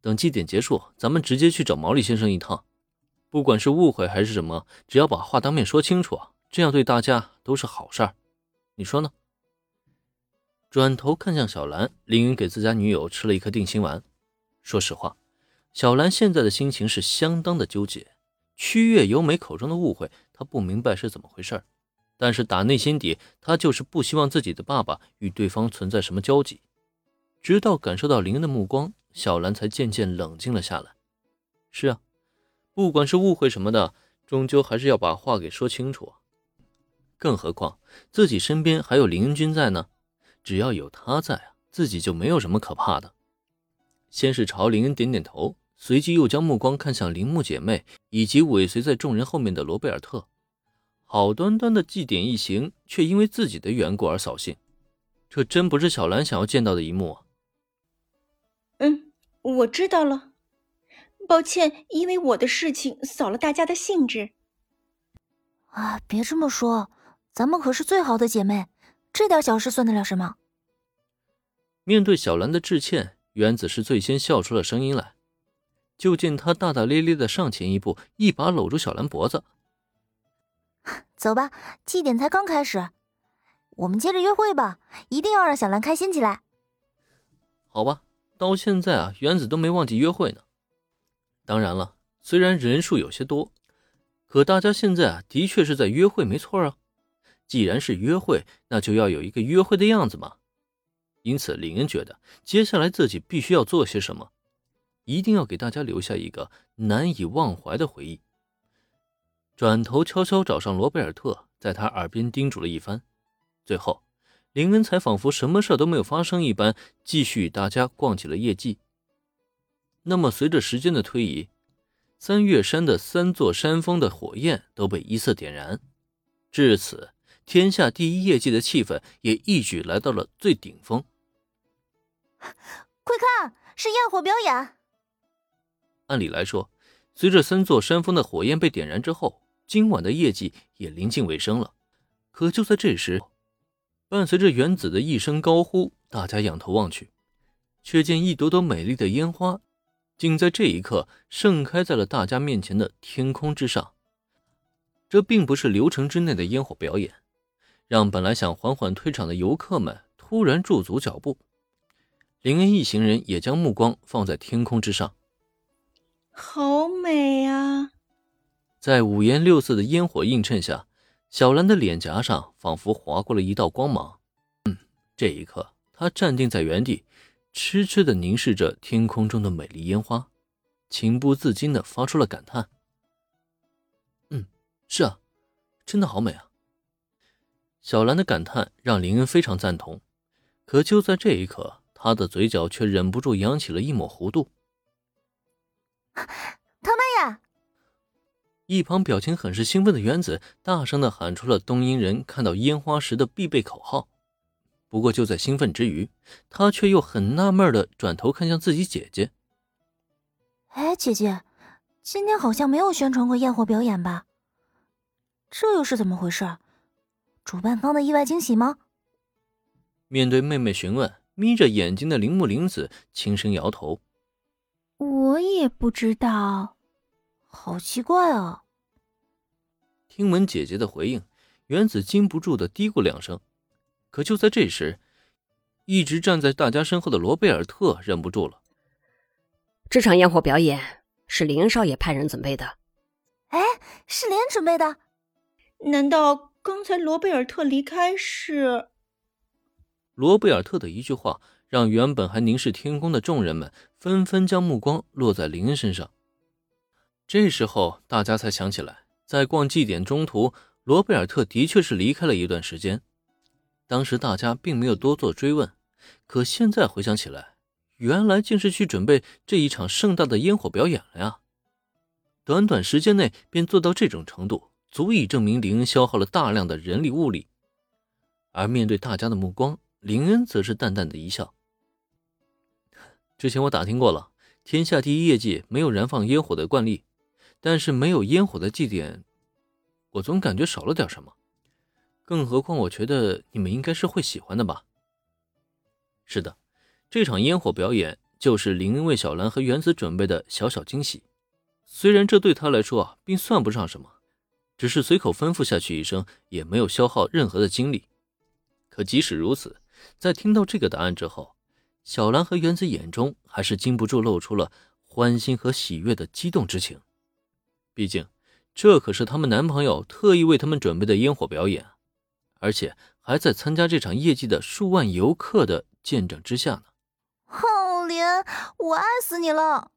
等祭典结束，咱们直接去找毛利先生一趟。不管是误会还是什么，只要把话当面说清楚，这样对大家都是好事儿。你说呢？转头看向小兰，林云给自家女友吃了一颗定心丸。说实话，小兰现在的心情是相当的纠结。曲月由美口中的误会，她不明白是怎么回事但是打内心底，她就是不希望自己的爸爸与对方存在什么交集。直到感受到林恩的目光，小兰才渐渐冷静了下来。是啊，不管是误会什么的，终究还是要把话给说清楚。更何况自己身边还有林恩君在呢，只要有他在啊，自己就没有什么可怕的。先是朝林恩点点头。随即又将目光看向铃木姐妹以及尾随在众人后面的罗贝尔特，好端端的祭典一行，却因为自己的缘故而扫兴，这真不是小兰想要见到的一幕啊！嗯，我知道了，抱歉，因为我的事情扫了大家的兴致。啊，别这么说，咱们可是最好的姐妹，这点小事算得了什么？面对小兰的致歉，原子是最先笑出了声音来。就见他大大咧咧的上前一步，一把搂住小兰脖子。走吧，祭典才刚开始，我们接着约会吧，一定要让小兰开心起来。好吧，到现在啊，原子都没忘记约会呢。当然了，虽然人数有些多，可大家现在啊，的确是在约会，没错啊。既然是约会，那就要有一个约会的样子嘛。因此，林恩觉得接下来自己必须要做些什么。一定要给大家留下一个难以忘怀的回忆。转头悄悄找上罗贝尔特，在他耳边叮嘱了一番，最后，林恩才仿佛什么事都没有发生一般，继续与大家逛起了夜祭。那么，随着时间的推移，三月山的三座山峰的火焰都被依次点燃，至此，天下第一夜祭的气氛也一举来到了最顶峰。快看，是焰火表演！按理来说，随着三座山峰的火焰被点燃之后，今晚的夜祭也临近尾声了。可就在这时，伴随着原子的一声高呼，大家仰头望去，却见一朵朵美丽的烟花，竟在这一刻盛开在了大家面前的天空之上。这并不是流程之内的烟火表演，让本来想缓缓退场的游客们突然驻足脚步。林恩一行人也将目光放在天空之上。好美啊！在五颜六色的烟火映衬下，小兰的脸颊上仿佛划过了一道光芒。嗯，这一刻，她站定在原地，痴痴的凝视着天空中的美丽烟花，情不自禁的发出了感叹：“嗯，是啊，真的好美啊！”小兰的感叹让林恩非常赞同，可就在这一刻，他的嘴角却忍不住扬起了一抹弧度。一旁表情很是兴奋的原子大声的喊出了东瀛人看到烟花时的必备口号。不过就在兴奋之余，他却又很纳闷的转头看向自己姐姐。哎，姐姐，今天好像没有宣传过焰火表演吧？这又是怎么回事？主办方的意外惊喜吗？面对妹妹询问，眯着眼睛的铃木玲子轻声摇头。我也不知道，好奇怪啊！听闻姐姐的回应，原子禁不住的嘀咕两声。可就在这时，一直站在大家身后的罗贝尔特忍不住了：“这场烟火表演是林恩少爷派人准备的。”“哎，是林准备的？难道刚才罗贝尔特离开是？”罗贝尔特的一句话。让原本还凝视天空的众人们纷纷将目光落在林恩身上。这时候，大家才想起来，在逛祭典中途，罗贝尔特的确是离开了一段时间。当时大家并没有多做追问，可现在回想起来，原来竟是去准备这一场盛大的烟火表演了呀！短短时间内便做到这种程度，足以证明林恩消耗了大量的人力物力。而面对大家的目光，林恩则是淡淡的一笑。之前我打听过了，天下第一业绩没有燃放烟火的惯例，但是没有烟火的祭典，我总感觉少了点什么。更何况，我觉得你们应该是会喜欢的吧？是的，这场烟火表演就是林为小兰和原子准备的小小惊喜。虽然这对他来说啊，并算不上什么，只是随口吩咐下去一声，也没有消耗任何的精力。可即使如此，在听到这个答案之后，小兰和原子眼中还是禁不住露出了欢欣和喜悦的激动之情。毕竟，这可是他们男朋友特意为他们准备的烟火表演，而且还在参加这场业绩的数万游客的见证之下呢。浩林，我爱死你了！